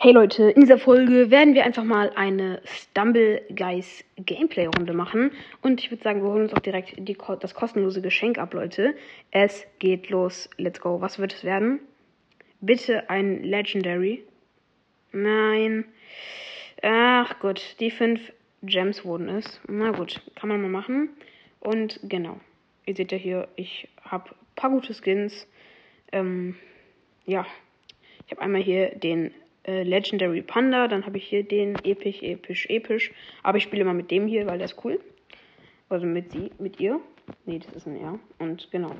Hey Leute, in dieser Folge werden wir einfach mal eine Stumble Guys Gameplay Runde machen. Und ich würde sagen, wir holen uns auch direkt die, das kostenlose Geschenk ab, Leute. Es geht los. Let's go. Was wird es werden? Bitte ein Legendary. Nein. Ach gut, die fünf Gems wurden es. Na gut, kann man mal machen. Und genau. Ihr seht ja hier, ich habe ein paar gute Skins. Ähm, ja. Ich habe einmal hier den äh, Legendary Panda. Dann habe ich hier den episch, episch, episch. Aber ich spiele immer mit dem hier, weil der ist cool. Also mit sie, mit ihr. Nee, das ist ein R. Und genau.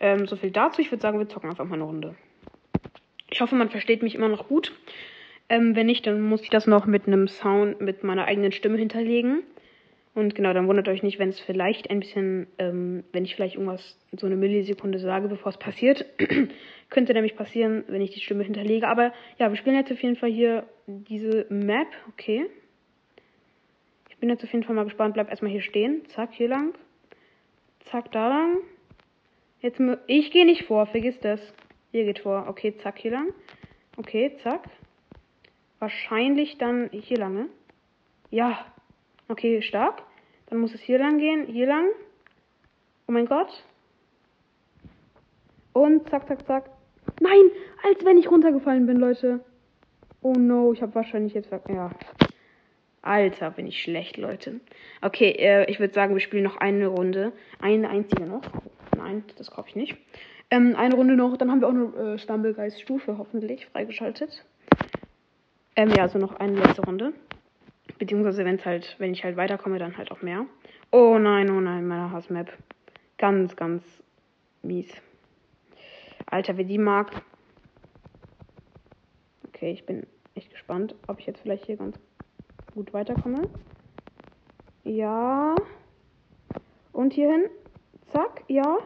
Ähm, so viel dazu. Ich würde sagen, wir zocken einfach mal eine Runde. Ich hoffe, man versteht mich immer noch gut. Ähm, wenn nicht, dann muss ich das noch mit einem Sound, mit meiner eigenen Stimme hinterlegen. Und genau, dann wundert euch nicht, wenn es vielleicht ein bisschen, ähm, wenn ich vielleicht irgendwas so eine Millisekunde sage, bevor es passiert. Könnte nämlich passieren, wenn ich die Stimme hinterlege. Aber ja, wir spielen jetzt auf jeden Fall hier diese Map. Okay. Ich bin jetzt auf jeden Fall mal gespannt. Bleib erstmal hier stehen. Zack, hier lang. Zack, da lang. Jetzt, ich gehe nicht vor, vergiss das. Hier geht vor. Okay, zack, hier lang. Okay, zack. Wahrscheinlich dann hier lange. Ja, Okay, stark. Dann muss es hier lang gehen. Hier lang. Oh mein Gott. Und zack, zack, zack. Nein, als wenn ich runtergefallen bin, Leute. Oh no, ich habe wahrscheinlich jetzt... Ja. Alter, bin ich schlecht, Leute. Okay, äh, ich würde sagen, wir spielen noch eine Runde. Eine einzige noch. Nein, das kaufe ich nicht. Ähm, eine Runde noch, dann haben wir auch eine äh, Stumblegeist-Stufe hoffentlich freigeschaltet. Ähm, ja, also noch eine letzte Runde. Beziehungsweise wenn es halt, wenn ich halt weiterkomme, dann halt auch mehr. Oh nein, oh nein, meine Hassmap. Ganz, ganz mies. Alter, wer die mag. Okay, ich bin echt gespannt, ob ich jetzt vielleicht hier ganz gut weiterkomme. Ja. Und hier hin. Zack, ja.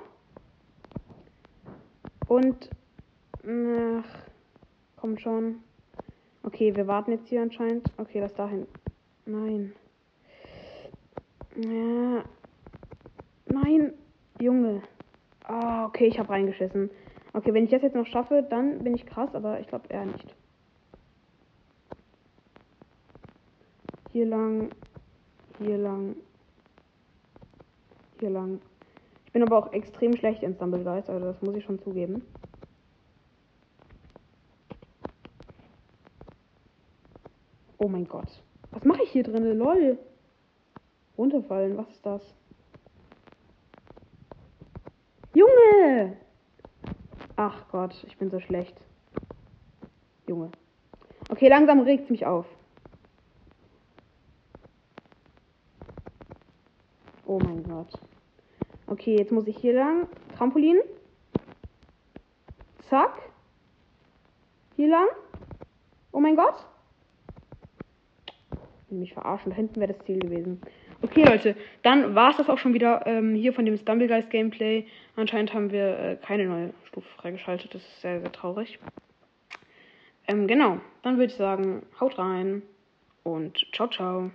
Und. Ach, kommt schon. Okay, wir warten jetzt hier anscheinend. Okay, das dahin. Nein. Ja. Nein, Junge. Ah, okay, ich habe reingeschissen. Okay, wenn ich das jetzt noch schaffe, dann bin ich krass, aber ich glaube eher nicht. Hier lang, hier lang, hier lang. Ich bin aber auch extrem schlecht in Stumble Guys, also das muss ich schon zugeben. Oh mein Gott. Was mache ich hier drin? Lol. Runterfallen, was ist das? Junge! Ach Gott, ich bin so schlecht. Junge. Okay, langsam regt es mich auf. Oh mein Gott. Okay, jetzt muss ich hier lang. Trampolin. Zack. Hier lang. Oh mein Gott mich verarschen. Da hinten wäre das Ziel gewesen. Okay, Leute, dann war es das auch schon wieder ähm, hier von dem Stumblegeist Gameplay. Anscheinend haben wir äh, keine neue Stufe freigeschaltet. Das ist sehr, sehr traurig. Ähm, genau, dann würde ich sagen, haut rein und ciao, ciao.